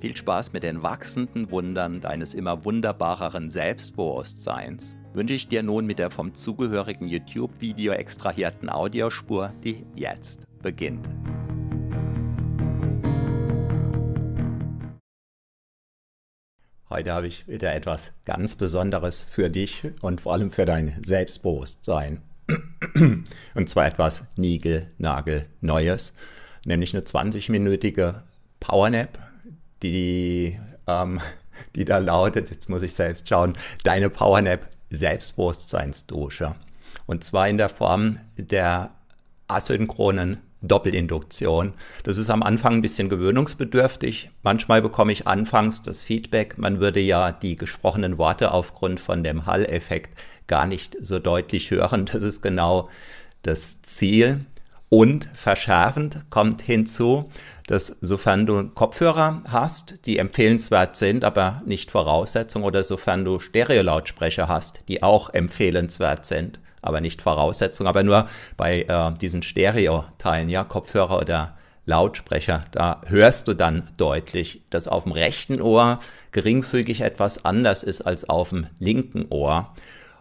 Viel Spaß mit den wachsenden Wundern deines immer wunderbareren Selbstbewusstseins wünsche ich dir nun mit der vom zugehörigen YouTube-Video extrahierten Audiospur, die jetzt beginnt. Heute habe ich wieder etwas ganz Besonderes für dich und vor allem für dein Selbstbewusstsein. Und zwar etwas Nigel-Nagel-Neues, nämlich eine 20-minütige Powernap, die, ähm, die da lautet, jetzt muss ich selbst schauen, deine Powernap Selbstbewusstseinsdusche. Und zwar in der Form der asynchronen Doppelinduktion. Das ist am Anfang ein bisschen gewöhnungsbedürftig. Manchmal bekomme ich anfangs das Feedback, man würde ja die gesprochenen Worte aufgrund von dem Hall-Effekt gar nicht so deutlich hören. Das ist genau das Ziel. Und verschärfend kommt hinzu, dass sofern du Kopfhörer hast, die empfehlenswert sind, aber nicht Voraussetzung, oder sofern du Stereolautsprecher hast, die auch empfehlenswert sind, aber nicht Voraussetzung, aber nur bei äh, diesen Stereo-Teilen, ja, Kopfhörer oder Lautsprecher, da hörst du dann deutlich, dass auf dem rechten Ohr geringfügig etwas anders ist als auf dem linken Ohr.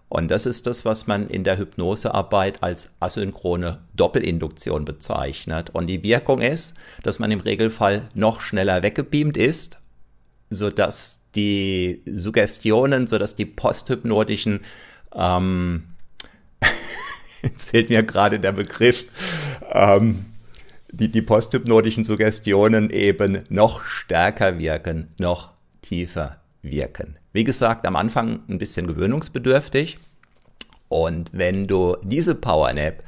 Und das ist das, was man in der Hypnosearbeit als asynchrone Doppelinduktion bezeichnet. Und die Wirkung ist, dass man im Regelfall noch schneller weggebeamt ist, sodass die Suggestionen, sodass die posthypnotischen, ähm, fehlt mir gerade der Begriff, ähm, die, die posthypnotischen Suggestionen eben noch stärker wirken, noch tiefer wirken. Wie gesagt, am Anfang ein bisschen gewöhnungsbedürftig. Und wenn du diese Powernap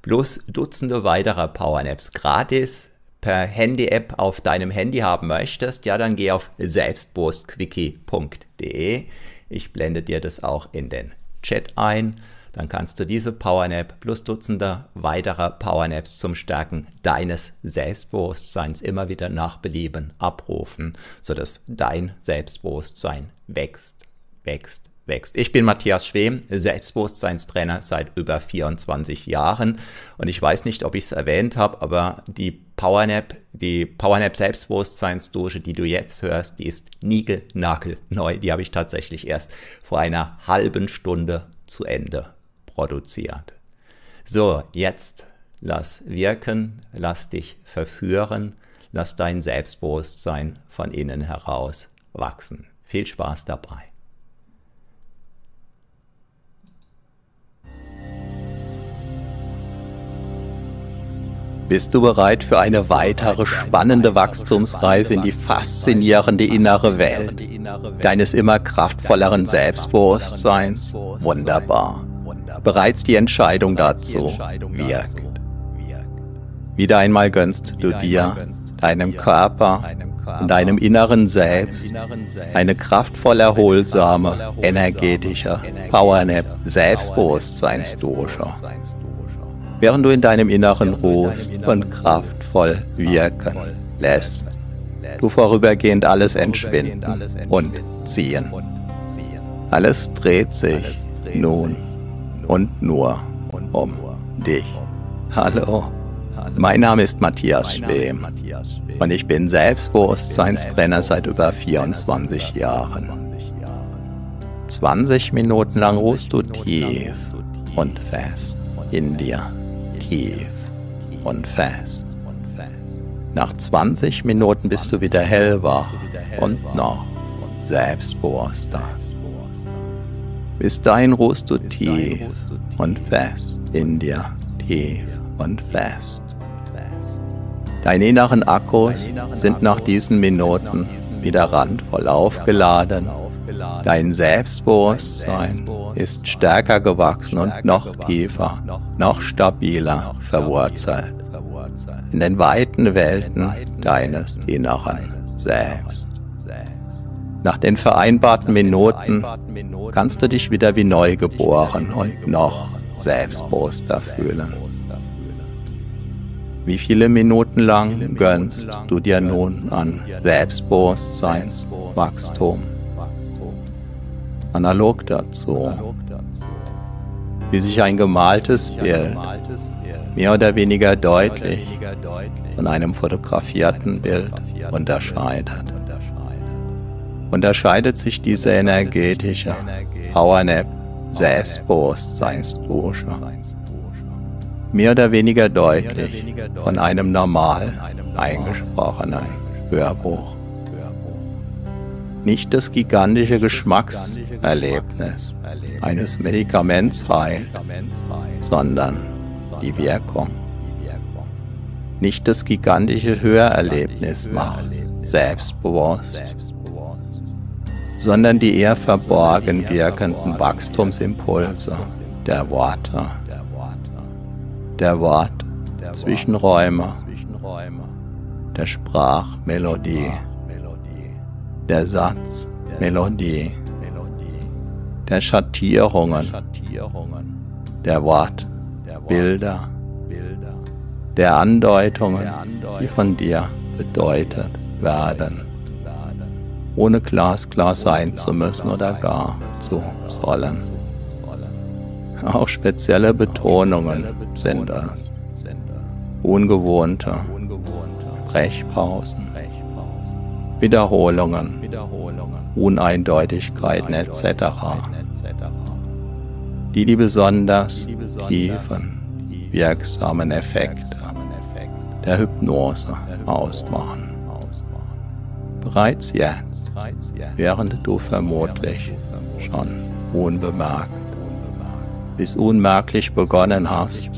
plus Dutzende weiterer Powernaps gratis per Handy-App auf deinem Handy haben möchtest, ja, dann geh auf selbstbostquickie.de. Ich blende dir das auch in den Chat ein. Dann kannst du diese Powernap plus Dutzende weiterer Powernaps zum Stärken deines Selbstbewusstseins immer wieder nach Belieben abrufen, sodass dein Selbstbewusstsein wächst, wächst, wächst. Ich bin Matthias Schwem, Selbstbewusstseinstrainer seit über 24 Jahren und ich weiß nicht, ob ich es erwähnt habe, aber die Powernap, die Powernap Selbstbewusstseinsdusche, die du jetzt hörst, die ist niegelnagelneu. Die habe ich tatsächlich erst vor einer halben Stunde zu Ende produziert. So, jetzt lass wirken, lass dich verführen, lass dein Selbstbewusstsein von innen heraus wachsen. Viel Spaß dabei. Bist du bereit für eine weitere spannende Wachstumsreise in die faszinierende innere Welt deines immer kraftvolleren Selbstbewusstseins? Wunderbar. Bereits die Entscheidung dazu. Wirkt. Wieder einmal gönnst du dir, deinem Körper und deinem inneren Selbst eine kraftvoll erholsame, energetische Powernap Selbstbewusstseinsdusche während du in deinem Inneren ruhst und kraftvoll wirken lässt. Du vorübergehend alles entschwinden und ziehen. Alles dreht sich nun und nur um dich. Hallo, mein Name ist Matthias Schwem. und ich bin Selbstbewusstseinstrainer seit über 24 Jahren. 20 Minuten lang ruhst du tief und fest in dir. tief und fest. Nach 20 Minuten bist du wieder hellwach und noch selbstbewusster. Dahin ruhst du tief und fest in dir, tief und fest. Deine inneren Akkus sind nach diesen Minuten wieder randvoll aufgeladen. Dein Selbstbewusstsein ist stärker gewachsen und noch tiefer, noch stabiler verwurzelt in den weiten Welten deines inneren Selbst. Nach den vereinbarten Minuten kannst du dich wieder wie neu geboren und noch selbstbewusster fühlen. Wie viele Minuten lang gönnst du dir nun an Selbstbewusstseinswachstum? analog dazu, wie sich ein gemaltes Bild mehr oder weniger deutlich von einem fotografierten Bild unterscheidet. Unterscheidet sich diese energetische Powernap Selbstbewusstseinsdusche. Mehr oder weniger deutlich von einem normal eingesprochenen Hörbuch. Nicht das gigantische Geschmackserlebnis eines Medikaments heilt, sondern die Wirkung. Nicht das gigantische Hörerlebnis macht selbstbewusst, sondern die eher verborgen wirkenden Wachstumsimpulse der Worte, der Wort Zwischenräume, der Sprachmelodie. Der Satz, Melodie, der Schattierungen, der Wort, Bilder, der Andeutungen, die von dir bedeutet werden, ohne glasklar sein zu müssen oder gar zu sollen. Auch spezielle Betonungen sind es, ungewohnte Sprechpausen, Wiederholungen, Uneindeutigkeiten etc., die die besonders tiefen, wirksamen Effekte der Hypnose ausmachen. Bereits jetzt, während du vermutlich schon unbemerkt bis unmerklich begonnen hast,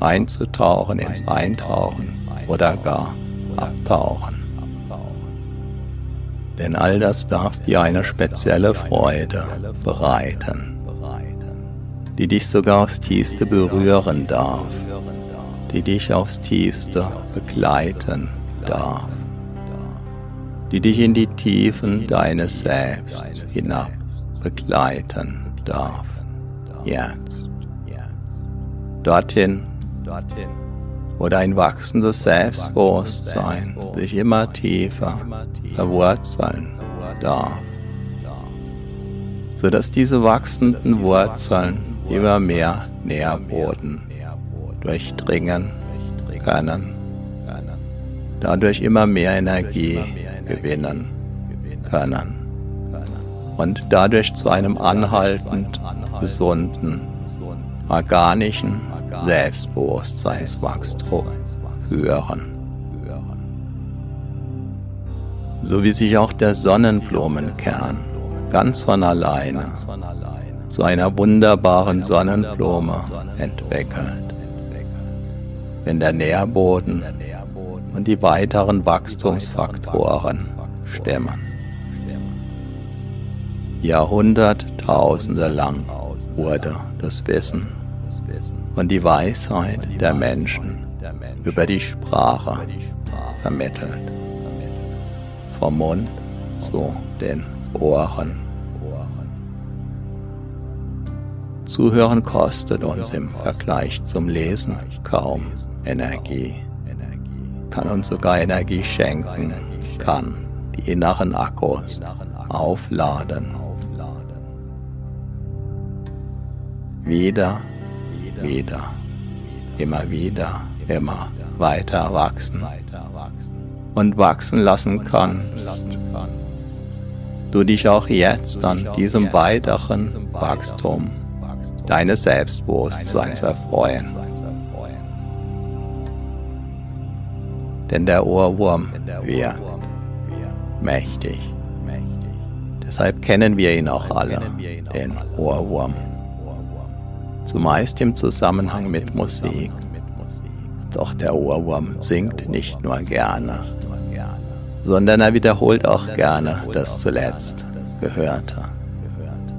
einzutauchen ins Eintauchen oder gar Abtauchen. Denn all das darf dir eine spezielle Freude bereiten, die dich sogar aufs tiefste berühren darf, die dich aufs tiefste begleiten darf, die dich in die Tiefen deines Selbst hinab begleiten darf. Jetzt. Dorthin, wo dein wachsendes Selbstbewusstsein sich immer tiefer verwurzeln darf, sodass diese wachsenden Wurzeln immer mehr Nährboden durchdringen können, dadurch immer mehr Energie gewinnen können und dadurch zu einem anhaltend gesunden, organischen Selbstbewusstseinswachstum führen. So wie sich auch der Sonnenblumenkern ganz von alleine zu einer wunderbaren Sonnenblume entwickelt, wenn der Nährboden und die weiteren Wachstumsfaktoren stimmen. Jahrhunderttausende lang wurde das Wissen und die Weisheit der Menschen über die Sprache vermittelt. Vom Mund zu den Ohren. Zuhören kostet uns im Vergleich zum Lesen kaum Energie, kann uns sogar Energie schenken, kann die inneren Akkus aufladen. Wieder wieder, immer wieder, immer weiter wachsen und wachsen lassen kannst. Du dich auch jetzt an diesem weiteren Wachstum deines Selbstbewusstseins erfreuen. Denn der Ohrwurm wird mächtig. Deshalb kennen wir ihn auch alle, den Ohrwurm zumeist im Zusammenhang mit Musik. Doch der Ohrwurm singt nicht nur gerne, sondern er wiederholt auch gerne das zuletzt Gehörte.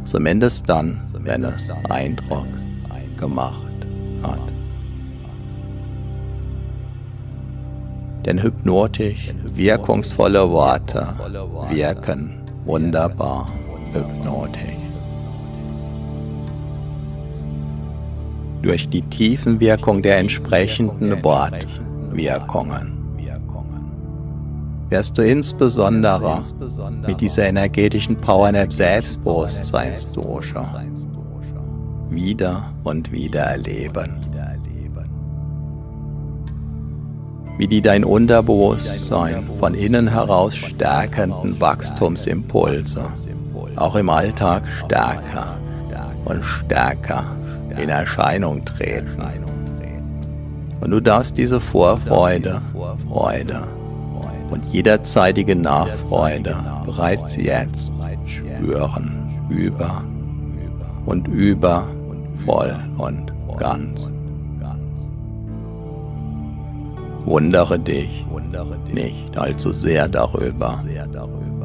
Zumindest dann, wenn es Eindruck gemacht hat. Denn hypnotisch wirkungsvolle Worte wirken wunderbar hypnotisch. durch die Tiefenwirkung der entsprechenden Wortwirkungen. Wirst du insbesondere mit dieser energetischen Powernap Selbstbewusstseinsdosha wieder und wieder erleben, wie die dein Unterbewusstsein von innen heraus stärkenden Wachstumsimpulse auch im Alltag stärker und stärker in Erscheinung treten. Und du darfst diese Vorfreude, Freude und jederzeitige Nachfreude bereits jetzt spüren, über und über, voll und ganz. Wundere dich nicht allzu sehr darüber,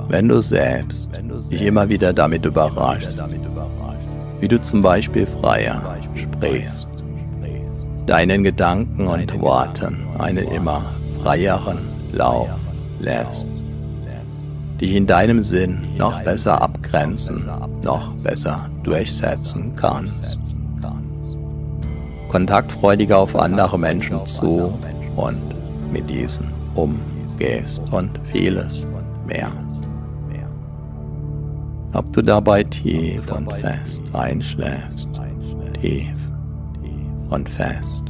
wenn du selbst dich immer wieder damit überraschst, wie du zum Beispiel freier sprichst, deinen Gedanken und Worten einen immer freieren Lauf lässt, dich in deinem Sinn noch besser abgrenzen, noch besser durchsetzen kannst. Kontaktfreudiger auf andere Menschen zu und mit diesen umgehst und vieles mehr. Ob du dabei tief und fest einschläfst, tief und fest,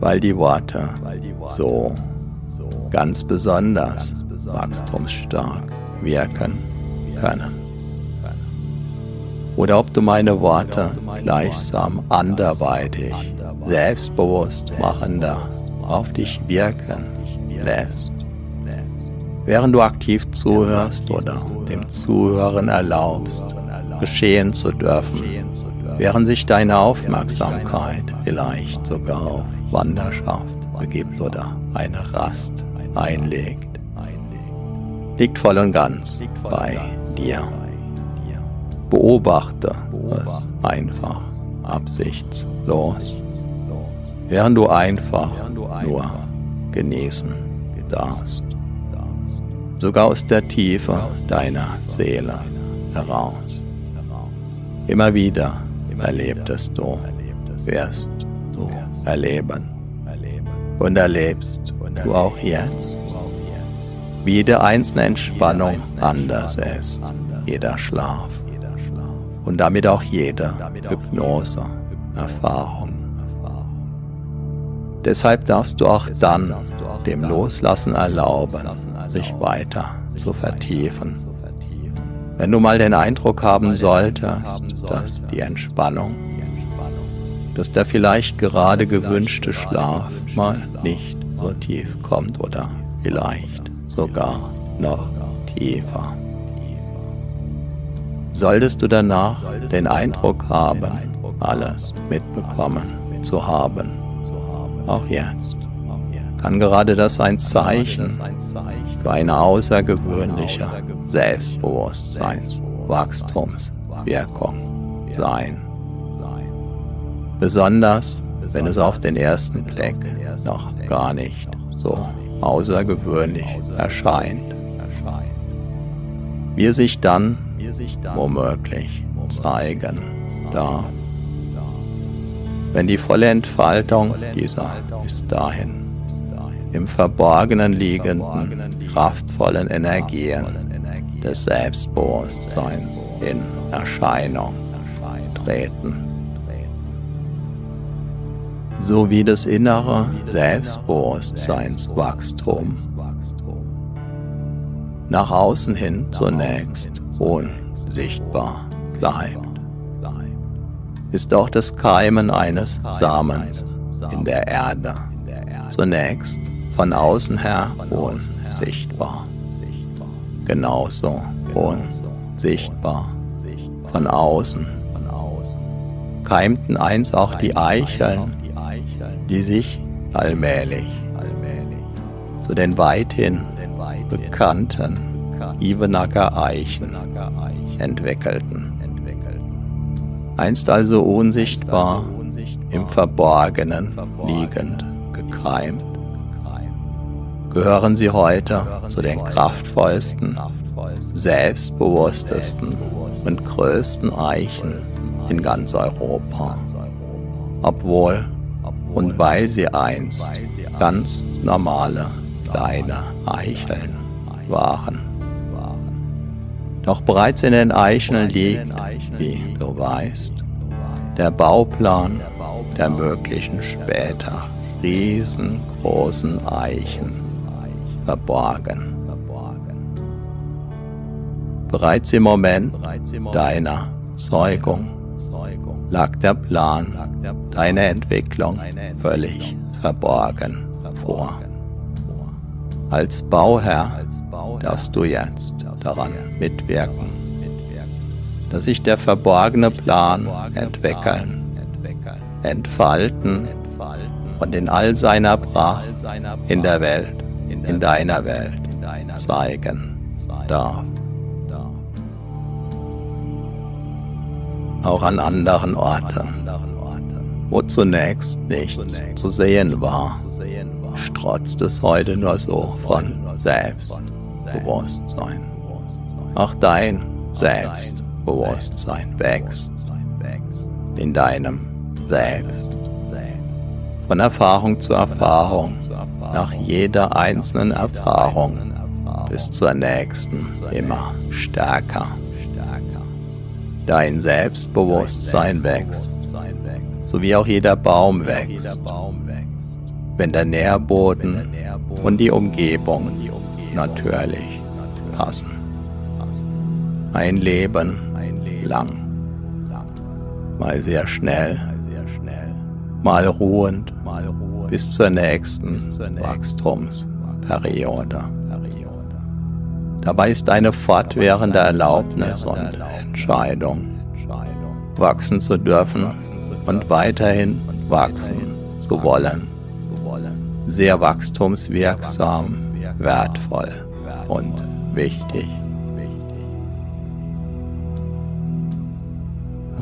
weil die Worte so ganz besonders wachstumsstark wirken können. Oder ob du meine Worte gleichsam anderweitig, selbstbewusst machender auf dich wirken lässt während du aktiv zuhörst oder dem Zuhören erlaubst, geschehen zu dürfen, während sich deine Aufmerksamkeit vielleicht sogar auf Wanderschaft begibt oder eine Rast einlegt. liegt voll und ganz bei dir. Beobachte es einfach absichtslos, während du einfach nur genießen darfst, sogar aus der Tiefe deiner Seele heraus. Immer wieder erlebtest du, wirst du erleben. Und erlebst du auch jetzt, wie jede einzelne Entspannung anders ist, jeder Schlaf. Und damit auch jede Hypnose-Erfahrung. Deshalb darfst du auch dann dem Loslassen erlauben, sich weiter zu vertiefen. Wenn du mal den Eindruck haben solltest, dass die Entspannung, dass der vielleicht gerade gewünschte Schlaf mal nicht so tief kommt oder vielleicht sogar noch tiefer. Solltest du danach den Eindruck haben, alles mitbekommen zu haben, auch jetzt, kann gerade das ein Zeichen für eine außergewöhnliche Selbstbewusstseinswachstumswirkung sein. Besonders, wenn es auf den ersten Blick noch gar nicht so außergewöhnlich erscheint. Es sich dann womöglich zeigen darf. Wenn die volle Entfaltung dieser bis dahin im Verborgenen liegenden, kraftvollen Energien des Selbstbewusstseins in Erscheinung treten. So wie das innere Selbstbewusstseinswachstum nach außen hin zunächst unsichtbar bleibt, ist auch das Keimen eines Samens in der Erde zunächst von außen her unsichtbar. Genauso unsichtbar von außen keimten eins auch die Eicheln, die sich allmählich zu den weithin bekannten Ivenacker Eichen entwickelten. Einst also unsichtbar, im Verborgenen liegend gekeimt, gehören sie heute zu den kraftvollsten, selbstbewusstesten und größten Eichen in ganz Europa. Obwohl und weil sie einst ganz normale kleine Eicheln waren. Doch bereits in den Eicheln liegt, wie du weißt, der Bauplan der möglichen später riesengroßen Eichen verborgen. Bereits im Moment deiner Zeugung lag der Plan deiner Entwicklung völlig verborgen vor. Als Bauherr darfst du jetzt daran mitwirken, dass sich der verborgene Plan entwickeln, entfalten und in all seiner Pracht in der Welt, in deiner Welt zeigen darf. Auch an anderen Orten, wo zunächst nichts zu sehen war, strotzt es heute nur so von Selbstbewusstsein. Auch dein Selbstbewusstsein wächst in deinem Selbst. Von Erfahrung zu Erfahrung, nach jeder einzelnen Erfahrung bis zur nächsten immer stärker. Dein Selbstbewusstsein wächst, so wie auch jeder Baum wächst wenn der Nährboden und die Umgebung natürlich passen. Ein Leben lang, mal sehr schnell, mal ruhend bis zur nächsten Wachstumsperiode. Dabei ist eine fortwährende Erlaubnis und Entscheidung, wachsen zu dürfen und weiterhin wachsen zu wollen sehr wachstumswirksam, wertvoll und wichtig.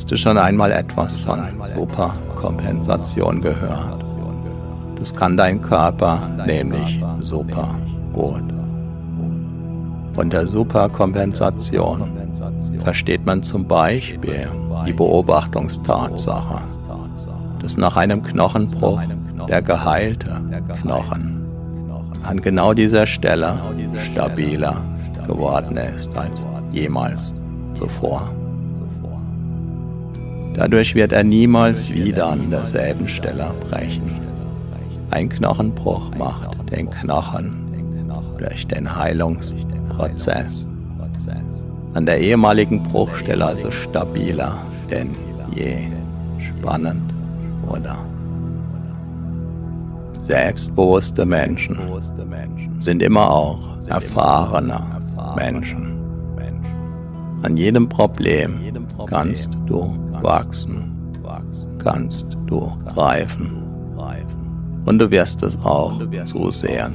Hast du schon einmal etwas von Superkompensation gehört? Das kann dein Körper nämlich super gut. Unter Superkompensation versteht man zum Beispiel die Beobachtungstatsache, dass nach einem Knochenbruch der geheilte Knochen an genau dieser Stelle stabiler geworden ist als jemals zuvor. Dadurch wird er niemals wieder an derselben Stelle brechen. Ein Knochenbruch macht den Knochen durch den Heilungsprozess an der ehemaligen Bruchstelle also stabiler denn je. Spannend, oder? Selbstbewusste Menschen sind immer auch erfahrene Menschen. An jedem Problem kannst du wachsen, kannst du reifen. und du wirst es auch zusehen.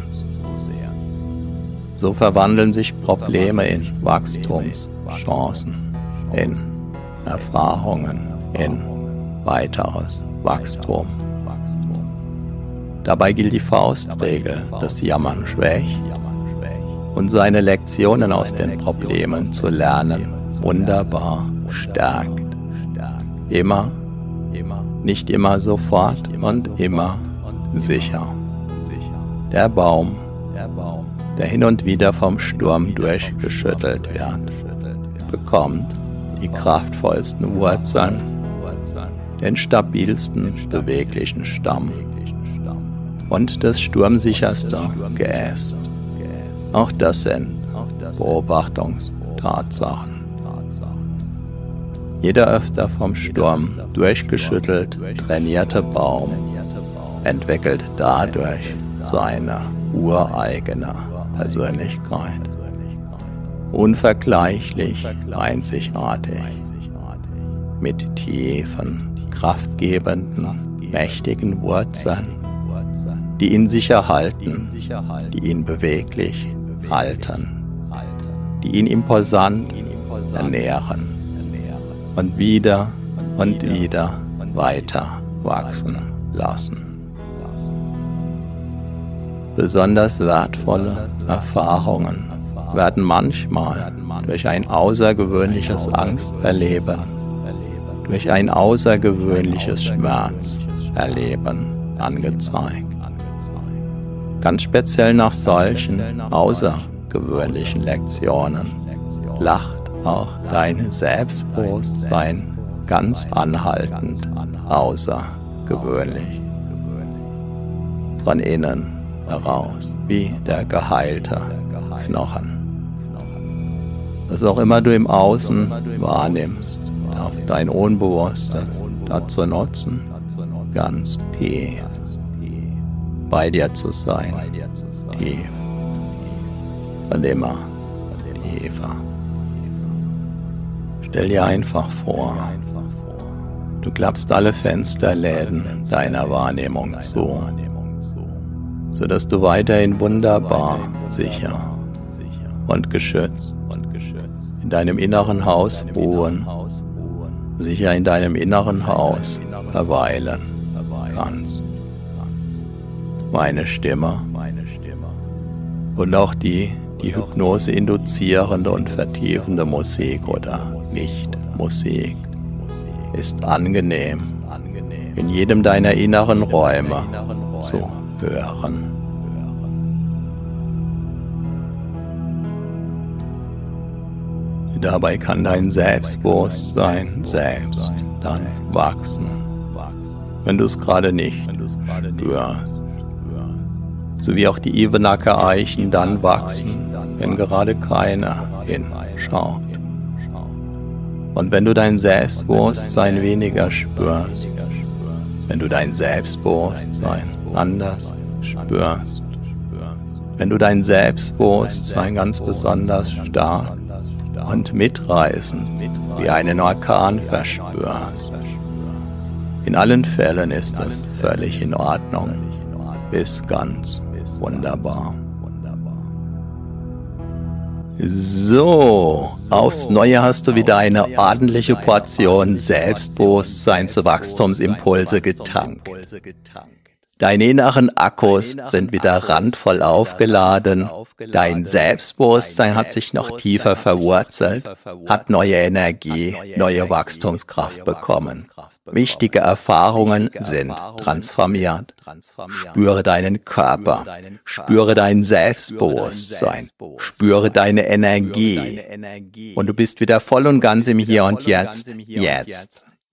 So verwandeln sich Probleme in Wachstumschancen, in Erfahrungen, in weiteres Wachstum. Dabei gilt die Faustregel, das Jammern schwächt und seine Lektionen aus den Problemen zu lernen wunderbar stärkt. Immer, nicht immer sofort und immer sicher. Der Baum, der hin und wieder vom Sturm durchgeschüttelt wird, bekommt die kraftvollsten Wurzeln, den stabilsten beweglichen Stamm und das sturmsicherste Geäst. Auch das sind Beobachtungstatsachen. Jeder öfter vom Sturm durchgeschüttelt trainierte Baum entwickelt dadurch seine ureigene Persönlichkeit. Unvergleichlich einzigartig. Mit tiefen, kraftgebenden, mächtigen Wurzeln die ihn sicher halten, die ihn beweglich halten, die ihn imposant ernähren und wieder und wieder weiter wachsen lassen. Besonders wertvolle Erfahrungen werden manchmal durch ein außergewöhnliches Angsterleben, durch ein außergewöhnliches Schmerzerleben angezeigt ganz speziell nach solchen außergewöhnlichen Lektionen lacht auch dein Selbstbewusstsein ganz anhaltend außergewöhnlich. Von innen heraus, wie der geheilte Knochen. Was auch immer du im Außen wahrnimmst, darf dein Unbewusstes dazu nutzen, ganz tief bei dir zu sein. Tief. Und immer tiefer. Stell dir einfach vor, du klappst alle Fensterläden deiner Wahrnehmung zu, sodass du weiterhin wunderbar sicher und geschützt in deinem inneren Haus ruhen, sicher in deinem inneren Haus verweilen kannst meine Stimme und auch die, die Hypnose induzierende und vertiefende Musik oder Nicht-Musik ist angenehm in jedem deiner inneren Räume zu hören. Dabei kann dein Selbstbewusstsein selbst dann wachsen, wenn du es gerade nicht spürst sowie auch die Ebenacker Eichen dann wachsen, wenn gerade keiner hinschaut. Und wenn du dein Selbstbewusstsein weniger spürst, wenn du dein Selbstbewusstsein anders spürst, wenn du dein Selbstbewusstsein ganz besonders stark und mitreißend wie einen Orkan verspürst. In allen Fällen ist es völlig in Ordnung bis ganz wunderbar. So, aufs Neue hast du wieder eine ordentliche Portion Selbstbewusstseinswachstumsimpulse getankt. Deine inneren Akkus sind wieder randvoll aufgeladen. Dein Selbstbewusstsein hat sich noch tiefer verwurzelt, hat neue Energie, neue Wachstumskraft bekommen. Wichtige Erfahrungen sind transformiert. Spüre deinen Körper, spüre dein Selbstbewusstsein, spüre deine Energie. Und du bist wieder voll und ganz im Hier und Jetzt, jetzt.